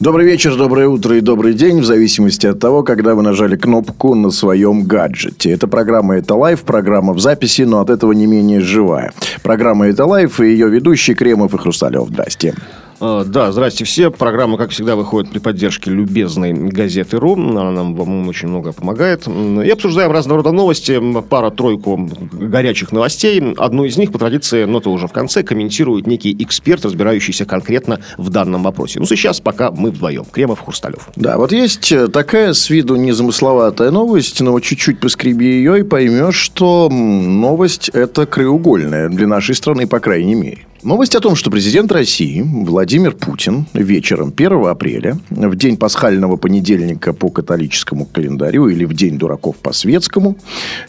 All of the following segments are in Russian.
Добрый вечер, доброе утро и добрый день, в зависимости от того, когда вы нажали кнопку на своем гаджете. Это программа «Это лайф», программа в записи, но от этого не менее живая. Программа «Это лайф» и ее ведущие Кремов и Хрусталев. Здрасте. А, Да, здрасте все. Программа, как всегда, выходит при поддержке любезной газеты РУ. Она нам, по-моему, очень много помогает. И обсуждаем разного рода новости. Пара-тройку горячих новостей. Одну из них, по традиции, но то уже в конце, комментирует некий эксперт, разбирающийся конкретно в данном вопросе. Ну, сейчас пока мы вдвоем. Кремов, Хрусталев. Да, вот есть э, такая с виду незамысловатая новость, но вот чуть-чуть поскреби ее и поймешь, что новость это краеугольная для нашей страны, по крайней мере. Новость о том, что президент России Владимир Путин вечером 1 апреля, в день пасхального понедельника по католическому календарю или в день дураков по светскому,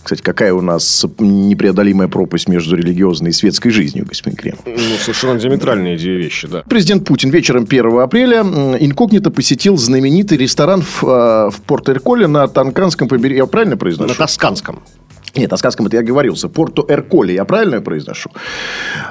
кстати, какая у нас непреодолимая пропасть между религиозной и светской жизнью, господин Крем. Ну, совершенно диаметральные две вещи, да. Президент Путин вечером 1 апреля инкогнито посетил знаменитый ресторан в, э, в Порто-Эрколе на Танканском побережье. Я правильно На произношу? тосканском. Нет, на сказком это я говорился. Порто-Эрколе, я правильно произношу?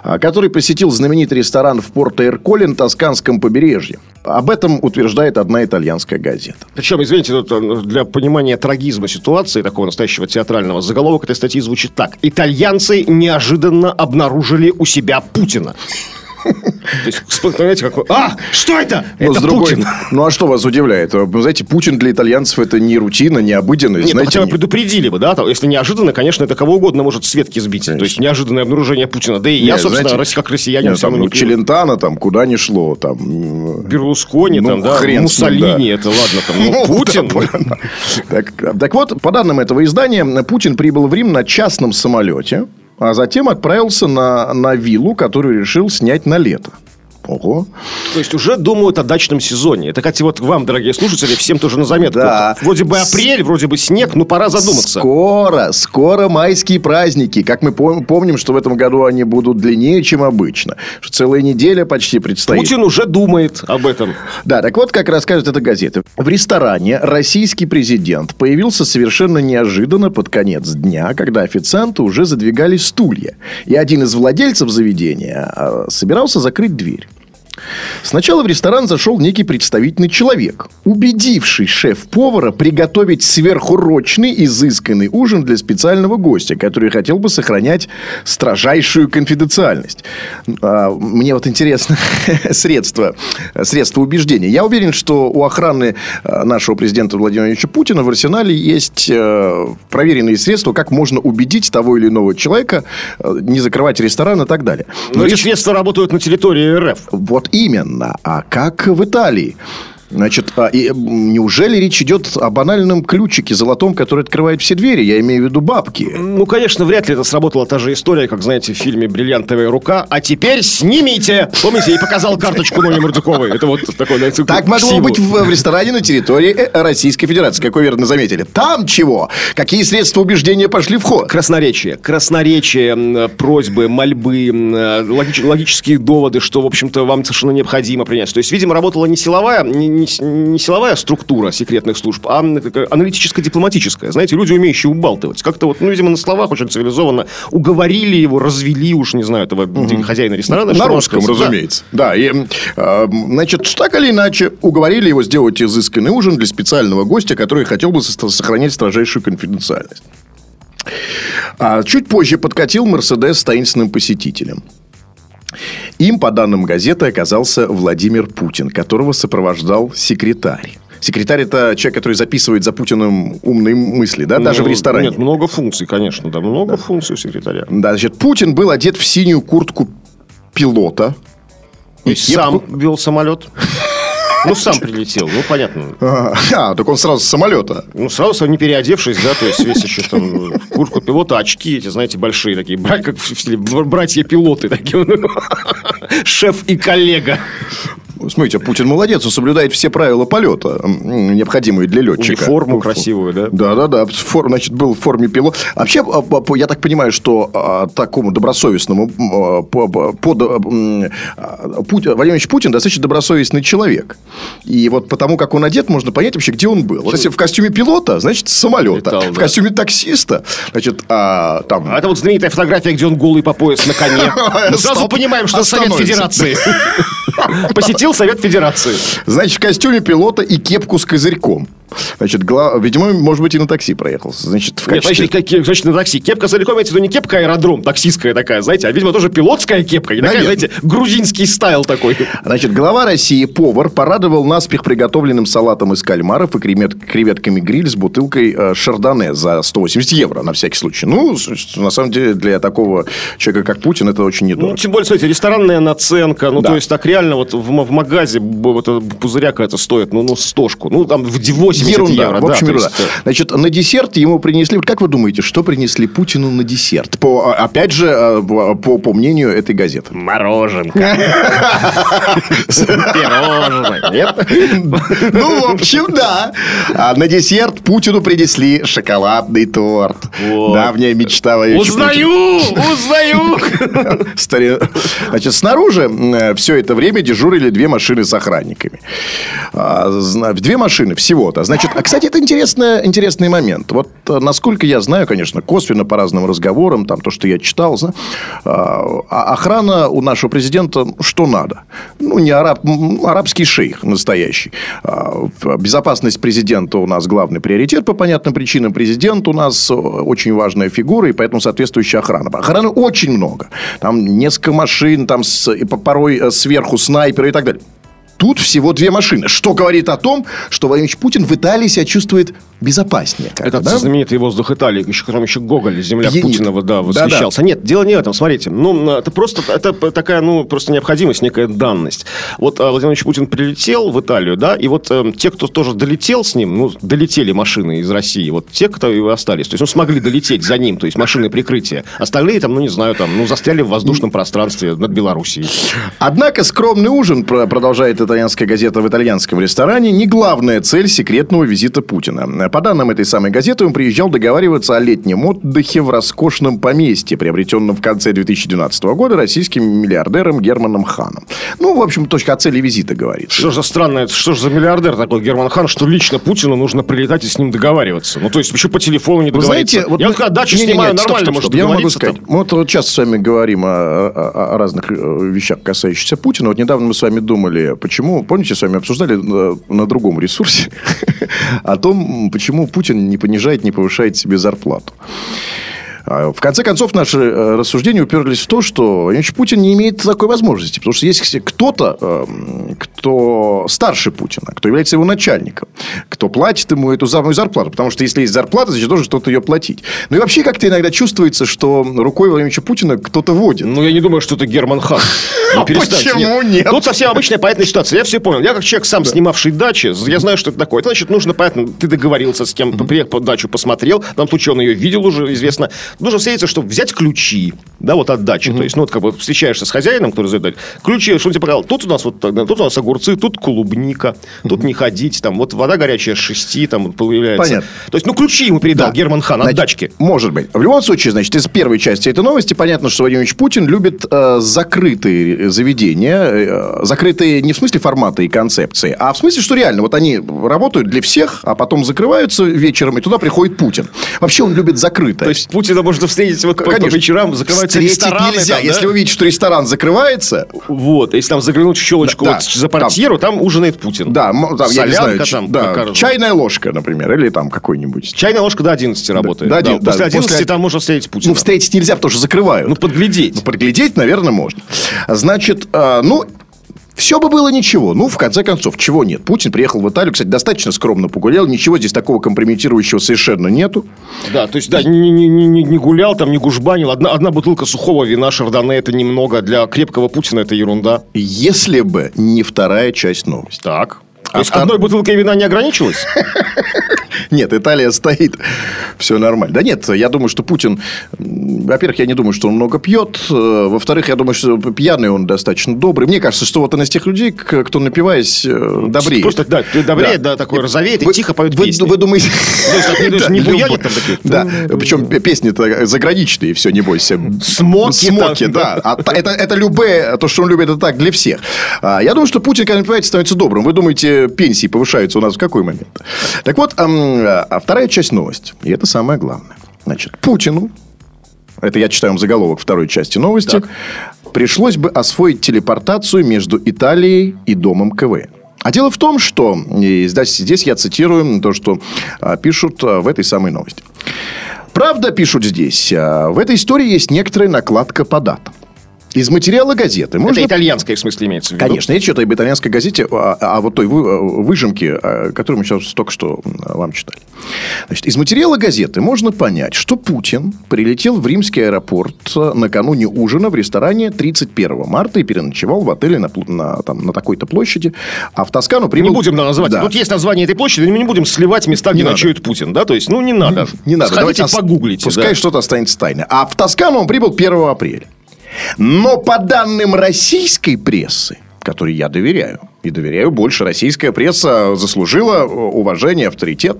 А, Который посетил знаменитый ресторан в Порто-Эрколе на Тосканском побережье. Об этом утверждает одна итальянская газета. Причем, извините, тут, э, для понимания трагизма ситуации, такого настоящего театрального, заголовок этой статьи звучит так. Итальянцы неожиданно обнаружили у себя Путина. То есть, понимаете, какой... А, что это? Но это другой- Путин. Ну, а что вас удивляет? Вы знаете, Путин для итальянцев это не рутина, не обыденность. Нет, ну, знаете, хотя бы предупредили бы, да? там, Если неожиданно, конечно, это кого угодно может с ветки сбить. То есть, неожиданное обнаружение Путина. Да и я, Нет, собственно, знаете, как россиянин, Нет, там, ну, не. Челентано там куда ни шло. Там, Берлускони, Ну, там, да, хрен Муссолини, да. это ладно, там, ну, Ну, Путин. так вот, по данным этого издания, Путин прибыл в Рим на частном самолете, а затем отправился на, на виллу, которую решил снять на лето. Ого. То есть уже думают о дачном сезоне. Это, кстати, вот вам, дорогие слушатели, всем тоже на заметку. Да. Вроде бы апрель, вроде бы снег, но пора задуматься. Скоро, скоро майские праздники. Как мы пом- помним, что в этом году они будут длиннее, чем обычно. Что целая неделя почти предстоит. Путин уже думает об этом. Да, так вот, как рассказывает эта газета. В ресторане российский президент появился совершенно неожиданно под конец дня, когда официанты уже задвигали стулья. И один из владельцев заведения а, собирался закрыть дверь. Сначала в ресторан зашел некий представительный человек, убедивший шеф-повара приготовить сверхурочный, изысканный ужин для специального гостя, который хотел бы сохранять строжайшую конфиденциальность. А, Мне вот интересно средства, средства убеждения. Я уверен, что у охраны а, нашего президента Владимира Владимировича Путина в арсенале есть э, проверенные средства, как можно убедить того или иного человека э, не закрывать ресторан и так далее. Но эти реш- средства работают на территории РФ. вот именно. А как в Италии? Значит, а, и, неужели речь идет о банальном ключике золотом, который открывает все двери? Я имею в виду бабки. Ну, конечно, вряд ли это сработала та же история, как, знаете, в фильме «Бриллиантовая рука». А теперь снимите! Помните, я ей показал карточку Нони Мордюковой. Это вот такой, знаете, Так могло быть в, в ресторане на территории э, Российской Федерации. Как вы верно заметили. Там чего? Какие средства убеждения пошли в ход? Красноречие. Красноречие, просьбы, мольбы, логич- логические доводы, что, в общем-то, вам совершенно необходимо принять. То есть, видимо, работала не силовая, не, не не силовая структура секретных служб, а такая аналитическо-дипломатическая. Знаете, люди, умеющие убалтывать. Как-то вот, ну, видимо, на словах очень цивилизованно уговорили его, развели уж, не знаю, этого хозяина ресторана. На русском, сказал. Да. разумеется. Да, и, э, значит, так или иначе, уговорили его сделать изысканный ужин для специального гостя, который хотел бы со- сохранять строжайшую конфиденциальность. А чуть позже подкатил Мерседес с таинственным посетителем. Им, по данным газеты, оказался Владимир Путин, которого сопровождал секретарь. Секретарь – это человек, который записывает за Путиным умные мысли, да, даже Ну, в ресторане. Нет, много функций, конечно, да, много функций у секретаря. Да, значит, Путин был одет в синюю куртку пилота. И сам вел самолет. Ну, сам прилетел, ну, понятно. А, так он сразу с самолета. Ну, сразу не переодевшись, да, то есть весь еще там в куртку пилота, очки эти, знаете, большие такие, как братья-пилоты такие. Шеф и коллега. Смотрите, Путин молодец, он соблюдает все правила полета, необходимые для летчика. Униформу Фу- красивую, да? Да, да, да. Фор- значит, был в форме пилот. Вообще, а, я так понимаю, что а, такому добросовестному а, по- по- под, а, м, а, Пу- Владимир Путин достаточно добросовестный человек. И вот потому, как он одет, можно понять вообще, где он был. Вот Если в костюме пилота, значит, самолета. Летал, в да. костюме таксиста, значит, а, там... А это вот знаменитая фотография, где он голый по пояс на коне. Мы сразу понимаем, что Совет. Федерации. Посетил Совет Федерации. Значит, в костюме пилота и кепку с козырьком. Значит, гла- видимо, может быть, и на такси проехал. Значит, в Нет, качестве... значит, какие- значит, на такси. Кепка целиком, имеется в виду не кепка аэродром, таксистская такая, знаете, а, видимо, тоже пилотская кепка. И такая, знаете, грузинский стайл такой. Значит, глава России, повар, порадовал наспех приготовленным салатом из кальмаров и кревет- креветками гриль с бутылкой э, шардоне за 180 евро, на всякий случай. Ну, на самом деле, для такого человека, как Путин, это очень Ну, недорого. тем более, смотрите, ресторанная наценка. Ну, Да. то есть, так реально, вот в, в магазе вот пузыряка это стоит, ну, ну, стошку. Ну, там, в 80 Ерунда, евро. в общем, да, ерунда. есть, э, Значит, на десерт ему принесли... Вот как вы думаете, что принесли Путину на десерт? По, а, опять же, э, по, по мнению этой газеты. Мороженка. Пирожное. Нет? Ну, в общем, да. А на десерт Путину принесли шоколадный торт. Давняя мечта Путина. Узнаю! Узнаю! Значит, снаружи все это время дежурили две машины с охранниками. А, Две машины всего-то. Значит, а, кстати, это интересный, интересный момент. Вот, э, насколько я знаю, конечно, косвенно по разным разговорам, там, то, что я читал, зна- а, а охрана у нашего президента ну, что надо. Ну, не араб, арабский шейх настоящий. А, Безопасность президента у нас главный приоритет по понятным причинам. Президент у нас э, очень важная фигура, и поэтому соответствующая охрана. Охраны очень много. Там несколько машин, там с- порой э, сверху снайперы и так далее. Тут всего две машины. Что говорит о том, что Владимир Путин в Италии себя чувствует безопаснее. Этот да? знаменитый воздух Италии, еще, которым еще Гоголь, земля Пьянит. Путина, да, восхищался. Нет, дело не в этом. Смотрите, ну, это просто это такая, ну, просто необходимость, некая данность. Вот а, Владимир Ильич Путин прилетел в Италию, да, и вот э, те, кто тоже долетел с ним, ну, долетели машины из России, вот те, кто и остались, то есть, ну, смогли долететь за ним, то есть, машины прикрытия. Остальные там, ну, не знаю, там, ну, застряли в воздушном пространстве над Белоруссией. Однако скромный ужин, про- продолжает итальянская газета в итальянском ресторане, не главная цель секретного визита Путина. По данным этой самой газеты, он приезжал договариваться о летнем отдыхе в роскошном поместье, приобретенном в конце 2012 года российским миллиардером Германом Ханом. Ну, в общем, точка о цели визита говорит. Что же странно, это что же за миллиардер такой Герман Хан, что лично Путину нужно прилетать и с ним договариваться? Ну, то есть, еще по телефону не Вы договориться. знаете, вот Я мы- когда дачу Не-не-не, снимаю, стоп, нормально, стоп, может стоп, я могу сказать. там. Мы вот, вот часто с вами говорим о, о- о разных э, вещах, касающихся Путина. Вот недавно мы с вами думали, почему, помните, с вами обсуждали на, на другом ресурсе о том, почему Путин не понижает, не повышает себе зарплату. А, В конце концов, наши э, рассуждения уперлись в то, что Владимир Ильич Путин не имеет такой возможности. Потому что есть кто-то, эм, кто старше Путина, кто является его начальником, кто платит ему эту самую зарплату. Потому что если есть зарплата, значит, должен кто-то ее платить. Ну и вообще как-то иногда чувствуется, что рукой Владимира Ильича Путина кто-то водит. Ну, я не думаю, что это Герман Хан. Ну, А перестаньте. почему нет? Тут совсем обычная понятная ситуация. Я все понял. Я как человек, сам снимавший дачи, я знаю, что это такое. Это значит, нужно, понятно, ты договорился с кем, приехал по дачу, посмотрел. В данном случае он ее видел уже, известно. Нужно встретиться, чтобы взять ключи, да, вот от дачи. То есть, ну, вот как бы встречаешься с хозяином, который задает ключи, что он тебе показал. Тут у нас вот, тут у нас огурцы, тут клубника, тут не ходить, там, вот вода горячая шести, там, появляется. Понятно. То есть, ну, ключи ему передал Да. Герман Хан от Значит, дачки. Может быть. В любом случае, значит, из первой части этой новости понятно, что Владимир Ильич Путин любит э, закрытые заведения. э, закрытые не в смысле формата и концепции, а в смысле, что реально, вот они работают для всех, а потом закрываются вечером, и туда приходит Путин. Вообще он любит закрытое. То есть, Путина можно встретить вот по- по Конечно. вечерам, закрываются Встретить рестораны. нельзя. там, да? Если вы видите, что ресторан закрывается, Вот, если там заглянуть в щелочку Да, вот за портьеру, там, ужинает Путин. да, там, я не знаю, там да, чайная ложка, например, или там какой-нибудь. Чайная ложка до 11 работает. до Да, 11, после да, 11 после- там можно встретить Путина. Ну, встретить нельзя, потому что закрывают. Ну, подглядеть. Ну, подглядеть, наверное, можно. Значит, э, ну, все бы было ничего. Ну, в конце концов, чего нет? Путин приехал в Италию, кстати, достаточно скромно погулял. Ничего здесь такого компрометирующего совершенно нету. Да, то есть, да, не, не- не- не- гулял, там не гужбанил. Одна, одна бутылка сухого вина Шардоне это немного. Для крепкого Путина это ерунда. Если бы не вторая часть новости. Так. То есть одной бутылкой вина не ограничилась? Нет, Италия стоит, все нормально. Да нет, я думаю, что Путин, во-первых, я не думаю, что он много пьет, э, во-вторых, я думаю, что пьяный он достаточно добрый. Мне кажется, что вот он из тех людей, кто напиваясь, э, добреет. Просто, да, добреет, да, такой розовеет и тихо поет вы, песни. Вы думаете... Не буянит там такие? Да, причем песни-то заграничные, все, не бойся. Смоки Смоки, да. А это любые, то, что он любит, это так, для всех. А, Я думаю, что Путин, когда напивается, становится добрым. Вы думаете, пенсии повышаются у нас в какой момент? Так вот, ам, а вторая часть новости, и это самое главное. Значит, Путину, это я читаю вам заголовок второй части новости, пришлось бы освоить телепортацию между Италией и Домом КВН. А дело в том, что и здесь, здесь я цитирую то, что а, пишут а, в этой самой новости. Правда, пишут здесь, а, в этой истории есть некоторая накладка по датам. Из материала газеты можно... Это итальянская, в смысле, имеется в виду? Конечно, речь идет об итальянской газете, а, а вот той вы- выжимке, а, которую мы сейчас только что вам читали. Значит, из материала газеты можно понять, что Путин прилетел в римский аэропорт а, накануне ужина в ресторане 31 марта и переночевал в отеле на, на, там, на такой-то площади, а в Тоскану прибыл... Не будем называть. Да. Тут есть название этой площади, но мы не будем сливать места, где надо. ночует Путин. Да? То есть, ну, не надо. Не надо. Сходите, Давайте погуглите. Пускай да. что-то останется тайной. А в Тоскану он прибыл 1 апреля. Но по данным российской прессы, которой я доверяю, и доверяю больше, российская пресса заслужила э, уважение, авторитет.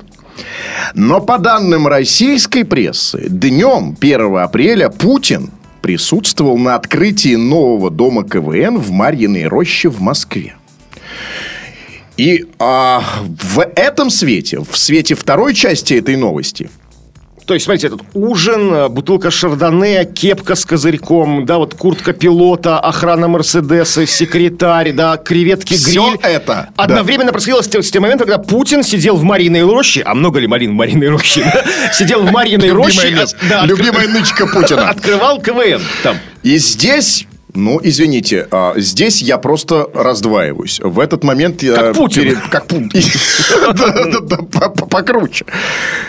Но по данным российской прессы, днем 1 апреля Путин присутствовал на открытии нового дома КВН в Марьиной роще в Москве. И а, в этом свете, в свете второй части этой новости, То есть, смотрите, этот ужин, э, бутылка шардоне, кепка с козырьком, да, вот куртка пилота, охрана Мерседеса, секретарь, да, креветки, гриль. это, да. Одновременно происходило с тем, с тем моментом, когда Путин сидел в Мариной роще, а много ли Марин в Мариной роще, да? Сидел в Мариной роще. Любимое да, Любимая нычка Путина. Открывал КВН там. И здесь... Ну, извините, а, здесь я просто раздваиваюсь. В этот момент я... Как Путин. Как Путин. Покруче.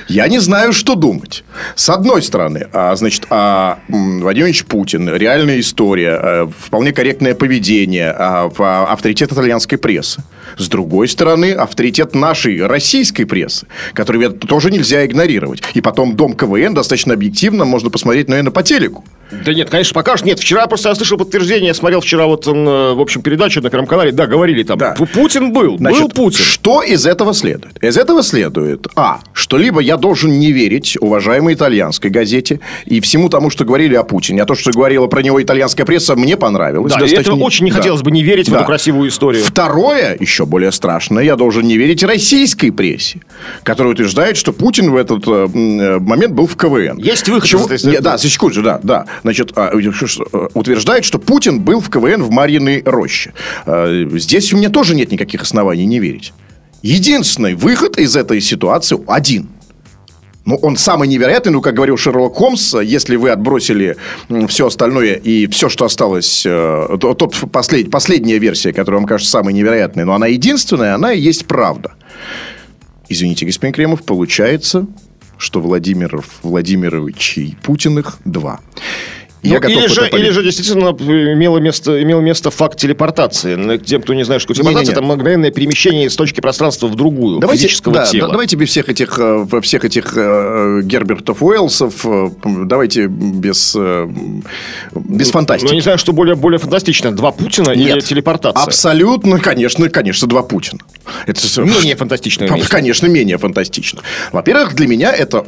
Я не знаю, что думать. С одной стороны, а, значит, а, м, Владимир Ильич Путин, реальная история, а, вполне корректное поведение, авторитет итальянской прессы. С другой стороны, авторитет нашей российской прессы, который тоже нельзя игнорировать. И потом Дом КВН достаточно объективно можно посмотреть, наверное, по телеку. Да нет, конечно, покажут. Нет, вчера просто я слышал подтверждение. Я смотрел вчера вот, э, в общем, передачу на Первом канале. Да, говорили там. Да. Пу- Путин был. был Значит, Путин. Что из этого следует? Из этого следует, а, что либо я должен не верить уважаемой итальянской газете и всему тому, что говорили о Путине, а то, что говорила про него итальянская пресса, мне понравилось. Да, Достаточно- этого очень не Да. хотелось бы не верить в Да. эту красивую историю. Второе, еще более страшное, я должен не верить российской прессе, которая утверждает, что Путин в этот э, э, момент был в КВН. Есть выход Чего- из Да, секунду, да, да. Значит, а, э, утверждает, что Путин был в КВН в Марьиной роще. А, Здесь у меня тоже нет никаких оснований не верить. Единственный выход из этой ситуации один – ну, он самый невероятный, ну, как говорил Шерлок Холмс, если вы отбросили все остальное и все, что осталось, э, то- тот послед, последняя версия, которая вам кажется самой невероятной, но она единственная, она и есть правда. Извините, господин Кремов, получается, что Владимиров, Владимировичей Путиных два. Ну, я готов или, же, или же действительно имело место, имел место факт телепортации. Ну, Тем, кто не знает, что телепортация, Не-не-не. это мгновенное перемещение из точки пространства в другую, Давайте, физического да, тела. да, давайте без всех этих, э, всех этих э, Гербертов Уэллсов, э, давайте без, э, без Ну, фантастики. я не знаю, что более, более фантастично. Два Путина или телепортация? Абсолютно, конечно, конечно, два Путина. Это Менее фантастично. Конечно, менее фантастично. Во-первых, для меня это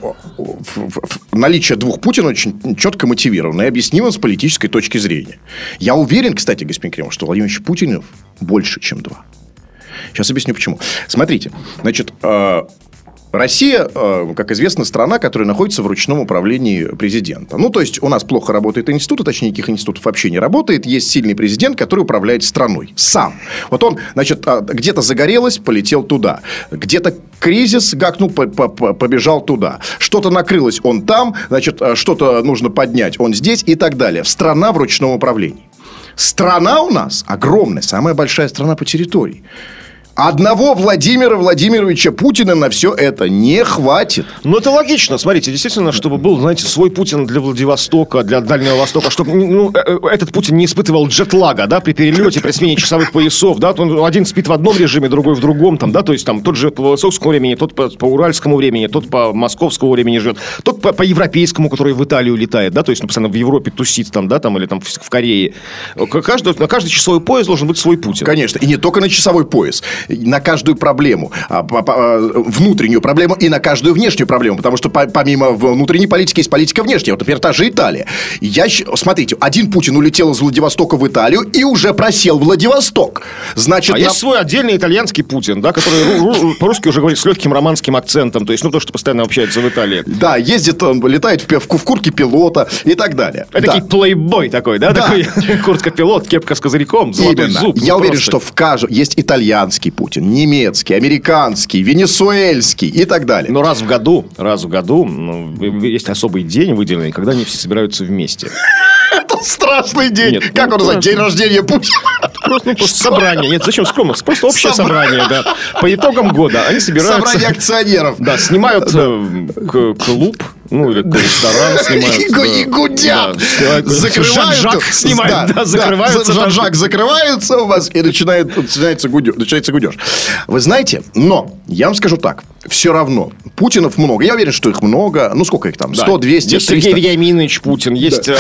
наличие двух Путина очень четко мотивировано и объяснимо с политической точки зрения. Я уверен, кстати, господин Кремов, что Владимир Ильич Путинов больше, чем два. Сейчас объясню почему. Смотрите, значит, э, Россия, э, как известно, страна, которая находится в ручном управлении президента. Ну, то есть, у нас плохо работает институт, а точнее, никаких институтов вообще не работает. Есть сильный президент, который управляет страной. Сам. Вот он, значит, а, где-то загорелось, полетел туда. Где-то кризис гакнул, по- по- по- побежал туда. Что-то накрылось, он там. Значит, а, что-то нужно поднять, он здесь и так далее. Страна в ручном управлении. Страна у нас огромная, самая большая страна по территории. Одного Владимира Владимировича Путина на все это не хватит. Ну, это логично. Смотрите, действительно, чтобы был, знаете, свой Путин для Владивостока, для Дальнего Востока, чтобы ну, э, э, этот Путин не испытывал джетлага, да, при перелете, при смене часовых поясов, да, он один спит в одном режиме, другой в другом, там, да, то есть там тот же по высокому времени, тот по, по уральскому времени, тот по московскому времени живет, тот по, по европейскому, который в Италию летает, да, то есть, ну, постоянно в Европе тусит там, да, там, или там в, в Корее. Каждый, на каждый часовой пояс должен быть свой Путин. Конечно, и не только на часовой пояс, на каждую проблему, а, внутреннюю проблему и на каждую внешнюю проблему. Потому что помимо внутренней политики есть политика внешняя. Вот, например, та же Италия. Я, смотрите, один Путин улетел из Владивостока в Италию и уже просел Владивосток. Значит, а на... есть свой отдельный итальянский Путин, да, который по-русски уже говорит с легким романским акцентом. То есть, ну, то, что постоянно общается в Италии. Да, ездит, летает в, в, в куртке пилота и так далее. Это да. такой плейбой такой, да? да. Такой куртка-пилот, кепка с козырьком, золотой Именно. зуб. Я ну, уверен, просто... что в каждом... Есть итальянский Путин, немецкий американский, венесуэльский и так далее. Но раз в году, раз в году ну, есть особый день выделенный, когда они все собираются вместе. Это страшный день. Нет, как ну, он называется? День рождения Путина. Просто, ну, просто собрание. Нет, зачем скромно? Просто общее собрание, да. По итогам года они собираются... Собрание акционеров. Да, снимают э, клуб, ну, или ресторан снимают. И, гудят. Закрывают. Снимают, да, закрываются. Да, Жак закрывается у вас, и начинает, начинается, гудеж. Вы знаете, но я вам скажу так. Все равно. Путинов много. Я уверен, что их много. Ну, сколько их там? 100, 200, Есть 300. Сергей Вениаминович Путин. Есть э,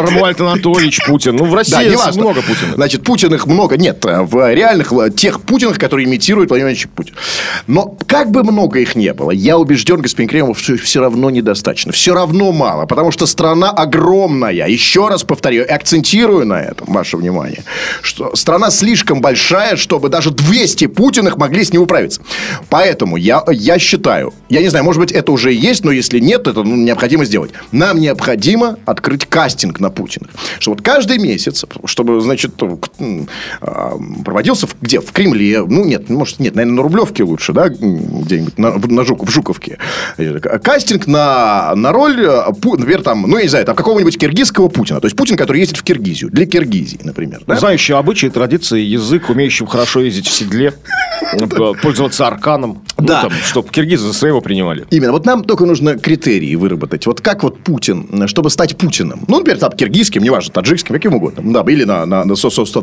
Рамуальд Анатольевич Путин. Ну, в России много Путина. Значит, Путин их много. Нет, в реальных, тех Путинах, которые имитируют Владимир Путин. Но как бы много их не было, я убежден, господин Кремов, что все равно не недостаточно. Все равно мало, потому что страна огромная. Еще раз повторю, акцентирую на этом ваше внимание, что страна слишком большая, чтобы даже 200 Путиных могли с ней управиться. Поэтому я, я считаю, я не знаю, может быть, это уже есть, но если нет, это ну, необходимо сделать. Нам необходимо открыть кастинг на Путина. Что вот каждый месяц, чтобы, значит, а, проводился в, где? В Кремле. Ну, нет, может, нет, наверное, на Рублевке лучше, да, где-нибудь на, на Жук, в Жуковке. Кастинг на на, роль, э, например, там, ну, я не знаю, там, какого-нибудь киргизского Путина. То есть, Путин, который ездит в Киргизию. Для Киргизии, например. Да? Знающий обычаи, традиции, язык, умеющий хорошо ездить в седле, э, пользоваться арканом. Ну, да. Чтобы киргизы за своего принимали. Именно. Вот нам только нужно критерии выработать. Вот как вот Путин, чтобы стать Путиным. Ну, например, там, киргизским, неважно, таджикским, каким угодно. Да, или на, на, на,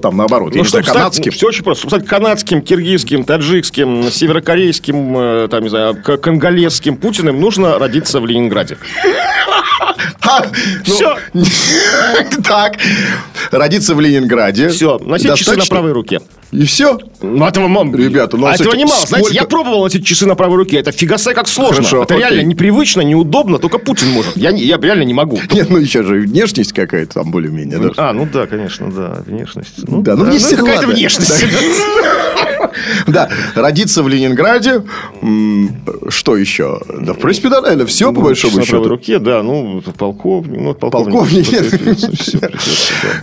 там наоборот. Ну, что, канадским. Все очень просто. Стать канадским, киргизским, таджикским, северокорейским, э, там, не знаю, конголезским Путиным, нужно родиться в Ленинграде. Все. Так. Родиться в Ленинграде. Все. Носить часы на правой руке. И все? Ну, этого, Ребята, ну, а этого не мало. Знаете, я пробовал носить часы на правой руке. Это фигасе как сложно. Хорошо, это окей. реально непривычно, неудобно. Только Путин может. Я, я реально не могу. Нет, ну еще же внешность какая-то там более-менее. Да? А, ну да, конечно, да. Внешность. Ну, да, ну, да, ну, какая-то внешность. Да, родиться в Ленинграде. Что еще? Да, в принципе, да, наверное, все по большому счету. На руке, да, ну, полковник. Ну, полковник.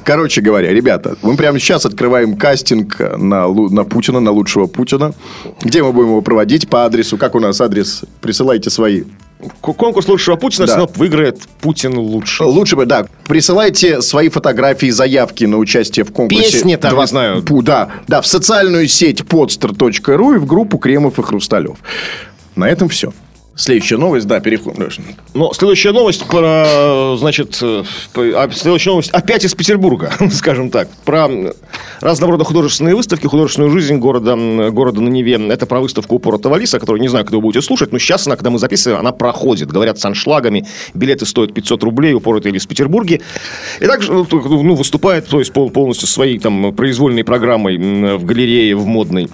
Короче говоря, ребята, мы прямо сейчас открываем кастинг на, на Путина, на лучшего Путина. Где мы будем его проводить? По адресу. Как у нас адрес? Присылайте свои Конкурс лучшего Путина, да. Сноп выиграет Путин лучше. Лучше бы, да. Присылайте свои фотографии, заявки на участие в конкурсе. Песни там, 2... не знаю. Да, да, в социальную сеть podster.ru и в группу Кремов и Хрусталев. На этом все. Следующая новость, да, переходим. Ну, следующая новость про, значит, э, а, следующая новость опять из Петербурга, скажем так, про разного рода художественные выставки, художественную жизнь города, города на Неве. Это про выставку упора Тавалиса, которую не знаю, когда вы будете слушать, но сейчас она, когда мы записываем, она проходит. Говорят, с аншлагами, билеты стоят 500 рублей, упор Тавалис в Петербурге. И также ну, ну, выступает, то есть полностью своей там произвольной программой в галерее, в модной.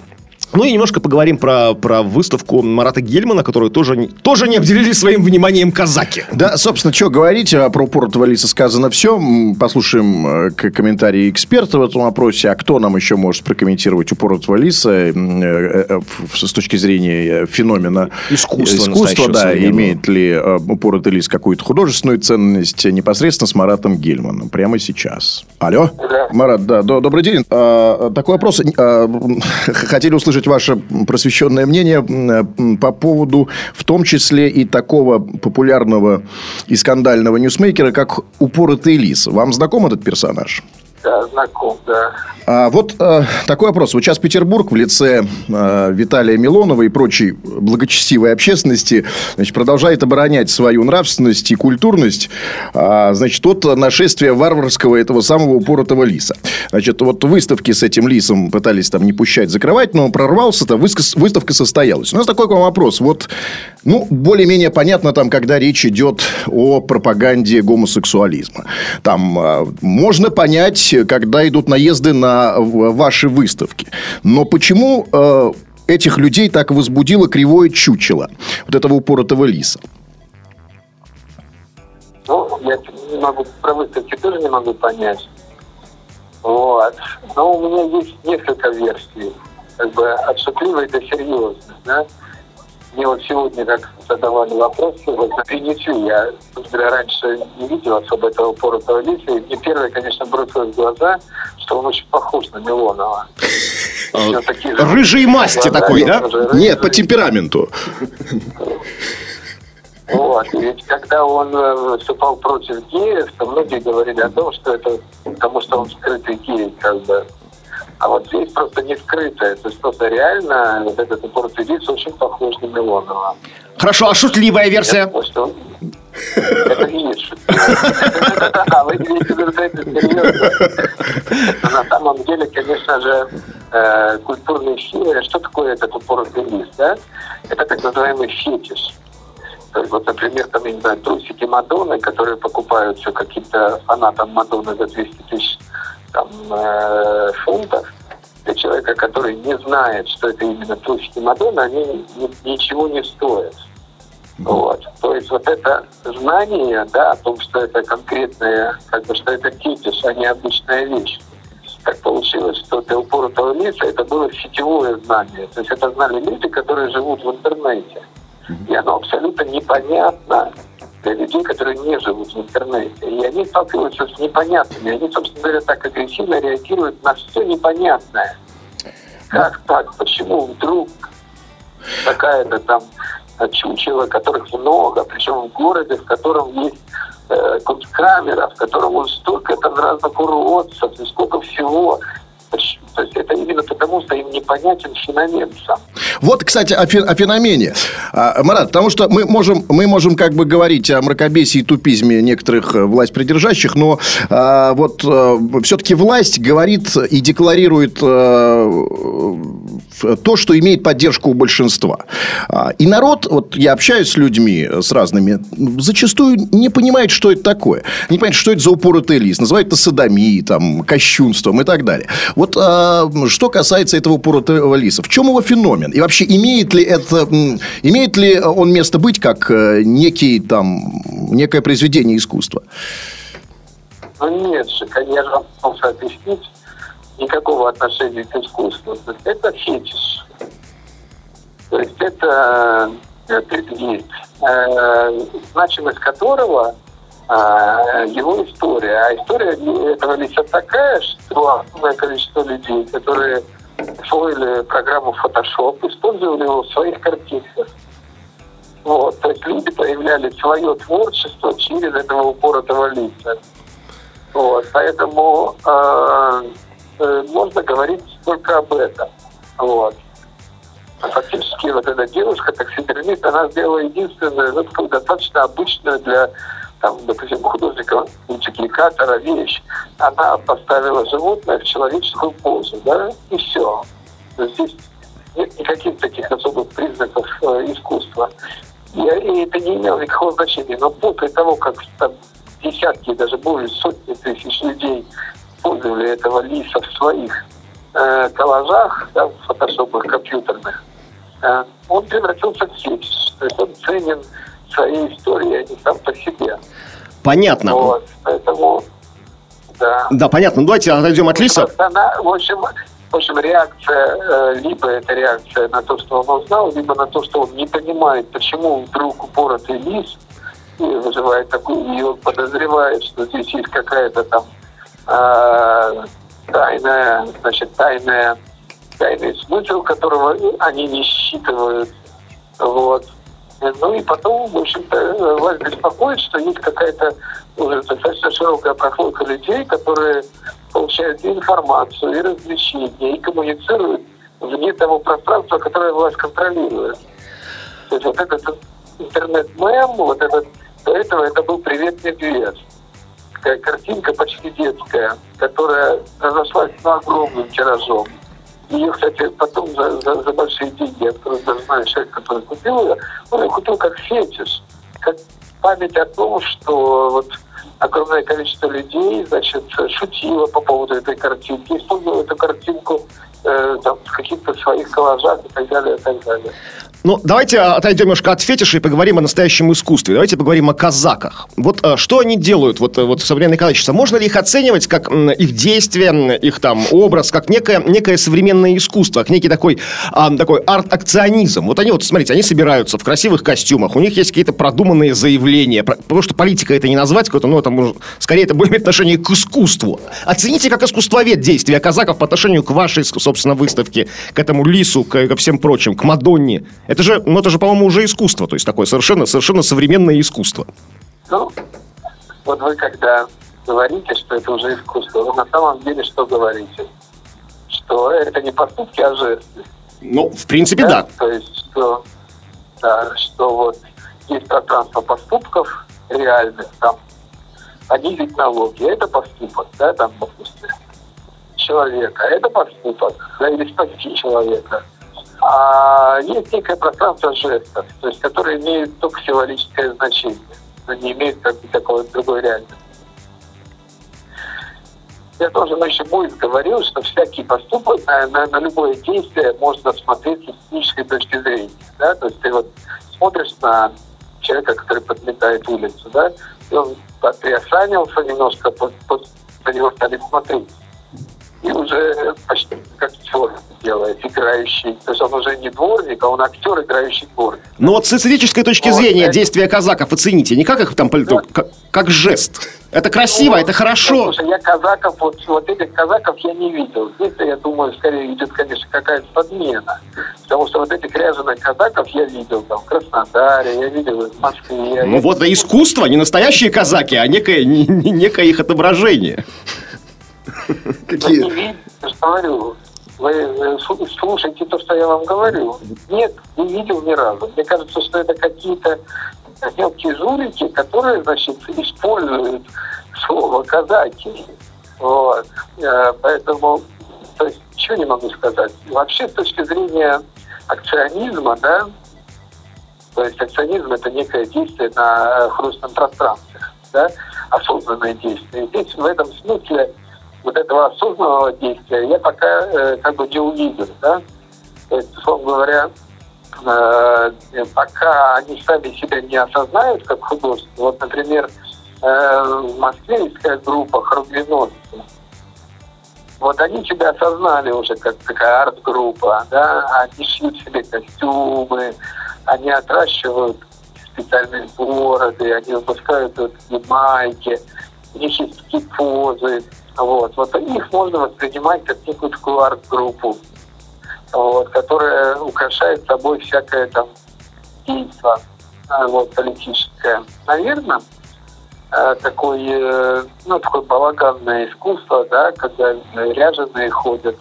Ну и немножко поговорим про, про выставку Марата Гельмана, которую тоже, тоже не обделили своим вниманием казаки. Да, собственно, что говорить, а про упор Валиса сказано все. Послушаем э, комментарии эксперта в этом вопросе. А кто нам еще может прокомментировать упор Валиса э, э, с точки зрения феномена искусства? Искусства, да, имеет ли упор Лис какую-то художественную ценность непосредственно с Маратом Гельманом прямо сейчас. Алло? Да. Марат, да, добрый день. А, такой вопрос. А, хотели услышать услышать ваше просвещенное мнение по поводу, в том числе и такого популярного и скандального ньюсмейкера, как Упоротый лис. Вам знаком этот персонаж? Знаком, да. А вот э, такой вопрос. Вот сейчас Петербург в лице э, Виталия Милонова и прочей благочестивой общественности значит, продолжает оборонять свою нравственность и культурность а, значит, от нашествия варварского этого самого упоротого лиса. Значит, вот выставки с этим лисом пытались там не пущать, закрывать, но прорвался-то, выставка состоялась. У нас такой к вам вопрос. Вот, ну, более-менее понятно там, когда речь идет о пропаганде гомосексуализма. Там э, можно понять, когда идут наезды на ваши выставки. Но почему э, этих людей так возбудило кривое чучело вот этого упоротого лиса? Ну, я не могу, про выставки тоже не могу понять. Вот. Но у меня есть несколько версий. Как бы от шутливой до серьезной, да. Мне вот сегодня как задавали вопросы, вот на я, говоря, раньше не видел особо этого упоротого лиса. И мне первое, конечно, бросилось в глаза, что он очень похож на Милонова. Рыжий масти такой, да? Нет, по темпераменту. Вот. Ведь когда он э, выступал против геев, то многие говорили о том, что это потому, что он скрытый гей, как бы. А вот здесь просто не скрытое. То есть просто реально вот этот упоротый лиц очень похож на Милонова. Хорошо, а шутливая версия? Это не А это? На самом деле, конечно же, э, культурный что такое этот упоротый лист, да? Это так называемый фетиш. То есть, вот, например, там, я не знаю, трусики Мадонны, которые покупаются каким-то фанатам Мадонны за 200 тысяч там, э, фунтов, для человека, который не знает, что это именно трусики Мадонны, они ничего не стоят. Вот. То есть вот это знание, да, о том, что это конкретное, как бы, что это фетиш, а не обычная вещь. Так получилось, что для упоротого лица это было сетевое знание. То есть это знали люди, которые живут в интернете. И оно абсолютно непонятно для людей, которые не живут в интернете. И они сталкиваются с непонятными. Они, собственно говоря, так агрессивно реагируют на все непонятное. Как так? Почему вдруг такая-то там чучело, которых много, причем в городе, в котором есть э, камера, в котором столько там разных уродцев, и сколько всего. То есть это именно потому, что им непонятен феномен сам. Вот, кстати, о, фен, о феномене. А, Марат, потому что мы можем, мы можем как бы говорить о мракобесии и тупизме некоторых э, власть придержащих, но а, вот а, все-таки власть говорит и декларирует а, то, что имеет поддержку у большинства. А, и народ, вот я общаюсь с людьми, с разными, зачастую не понимает, что это такое. Не понимает, что это за упоротый лист. Называют это садомией, там, кощунством и так далее. Вот а, что касается этого упоротого лиса, в чем его феномен? И вообще, имеет ли это, имеет ли он место быть как э, некий, там, некое произведение искусства? Ну, нет же, конечно, объяснить никакого отношения к искусству. Это фетиш. То есть это э, значимость которого э, его история. А история этого лица такая, что огромное количество людей, которые освоили программу Photoshop, использовали его в своих картинках. Вот. То есть люди появляли свое творчество через этого упоротого лица. Вот. Поэтому э, э, можно говорить только об этом. Вот. А фактически вот эта девушка, таксидермист, она сделала единственную, ну, достаточно обычную для, там, допустим, художника, мультипликатора вещь. Она поставила животное в человеческую позу, да, и все. Здесь нет никаких таких особых признаков э, искусства. И, и это не имело никакого значения. Но после того, как там десятки, даже более сотни тысяч людей использовали этого лиса в своих э, коллажах, да, в фотошопах компьютерных, э, он превратился в фетиш. То есть он ценен своей историей, а не сам по себе. Понятно. Вот, поэтому, да. Да, понятно. Ну, давайте отойдем от лиса. Она, в общем, в общем, реакция, э, либо это реакция на то, что он узнал, либо на то, что он не понимает, почему вдруг упоротый лис вызывает такую, и он подозревает, что здесь есть какая-то там э, тайная, значит, тайная, тайный смысл, которого они не считывают. Вот. Ну и потом, в общем-то, вас беспокоит, что есть какая-то уже достаточно широкая прослойка людей, которые получают и информацию, и развлечения, и коммуницируют вне того пространства, которое власть контролирует. То есть вот этот интернет-мем, вот этот, до этого это был «Привет, медведь». Такая картинка почти детская, которая разошлась на огромным тиражом. Ее, кстати, потом за, за, за большие деньги, я просто знаю человек, который купил ее, он ее купил как фетиш, как память о том, что вот огромное количество людей, значит, шутило по поводу этой картинки, использовало эту картинку э, там, в каких-то своих коллажах и так далее, и так далее. Ну, давайте отойдем немножко от фетиша и поговорим о настоящем искусстве. Давайте поговорим о казаках. Вот э, что они делают вот, э, вот в современной казачество? Можно ли их оценивать как их действие, их там образ, как некое, некое современное искусство, как некий такой, а, такой арт-акционизм? Вот они вот, смотрите, они собираются в красивых костюмах, у них есть какие-то продуманные заявления, потому что политика это не назвать какой-то, ну, это может, скорее это будет отношение к искусству. Оцените как искусствовед действия казаков по отношению к вашей, собственно, выставке, к этому лису, к, ко всем прочим, к Мадонне. Это же, ну, это же, по-моему, уже искусство, то есть такое совершенно, совершенно современное искусство. Ну, вот вы когда говорите, что это уже искусство, вы на самом деле что говорите? Что это не поступки, а жесты. Ну, в принципе, да. да. То есть, что, да, что вот есть пространство поступков реальных, там, понизить налоги, это поступок, да, там, допустим, человека, это поступок, да, или спасти человека – а есть некое пространство жестов, то есть, которое имеет только символическое значение, но не имеет как такой другой реальности. Я тоже ну, еще будет говорил, что всякий поступок на, на, на любое действие можно смотреть с технической точки зрения. Да? То есть ты вот смотришь на человека, который подметает улицу, да, и он приосанился немножко, под, под, на него стали смотреть и уже почти как человек делает, играющий. То есть он уже не дворник, а он актер, играющий дворник. Ну вот с эстетической точки вот, зрения это... действия казаков оцените, не как их там, да. как, как жест. Это красиво, ну, это хорошо. Слушай, я казаков, вот, вот этих казаков я не видел. Здесь, я думаю, скорее идет, конечно, какая-то подмена. Потому что вот этих ряженых казаков я видел там в Краснодаре, я видел в Москве. Ну вот это искусство, не настоящие казаки, а некое, не, некое их отображение. Какие? Не. Вы слушайте то, что я вам говорю. Нет, не видел ни разу. Мне кажется, что это какие-то мелкие жулики, которые, значит, используют слово казаки. Вот. Э, поэтому, то есть, ничего не могу сказать. Вообще, с точки зрения акционизма, да, то есть акционизм это некое действие на хрустном пространстве, да, осознанное действие. Здесь в этом смысле вот этого осознанного действия я пока э, как бы не увидел, да. То есть, условно говоря, э, пока они сами себя не осознают как художество. Вот, например, э, в Москве есть группа «Храбленосцы». Вот они себя осознали уже как такая арт-группа, да, они шьют себе костюмы, они отращивают специальные бороды, они выпускают вот майки, у них есть такие позы, вот. вот их можно воспринимать как некую такую арт-группу, вот, которая украшает собой всякое там действо а, вот, политическое. Наверное, э, такой, э, ну, такое балаганное искусство, да, когда ряженые ходят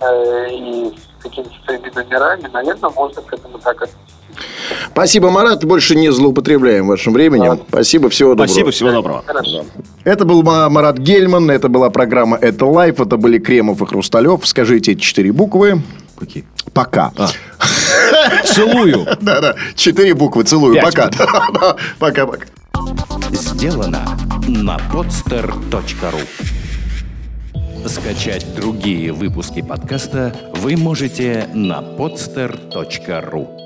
э, и с какими-то своими номерами, наверное, можно к этому так относиться. Спасибо, Марат. Больше не злоупотребляем вашим временем. Да. Спасибо, всего доброго. Спасибо, всего доброго. Хорошо. Это был Марат Гельман, это была программа «Это лайф», это были Кремов и Хрусталев. Скажите эти четыре буквы. Какие? Пока. А. Целую. Да-да, четыре буквы, целую. Пока. Пока-пока. Сделано на podster.ru Скачать другие выпуски подкаста вы можете на podster.ru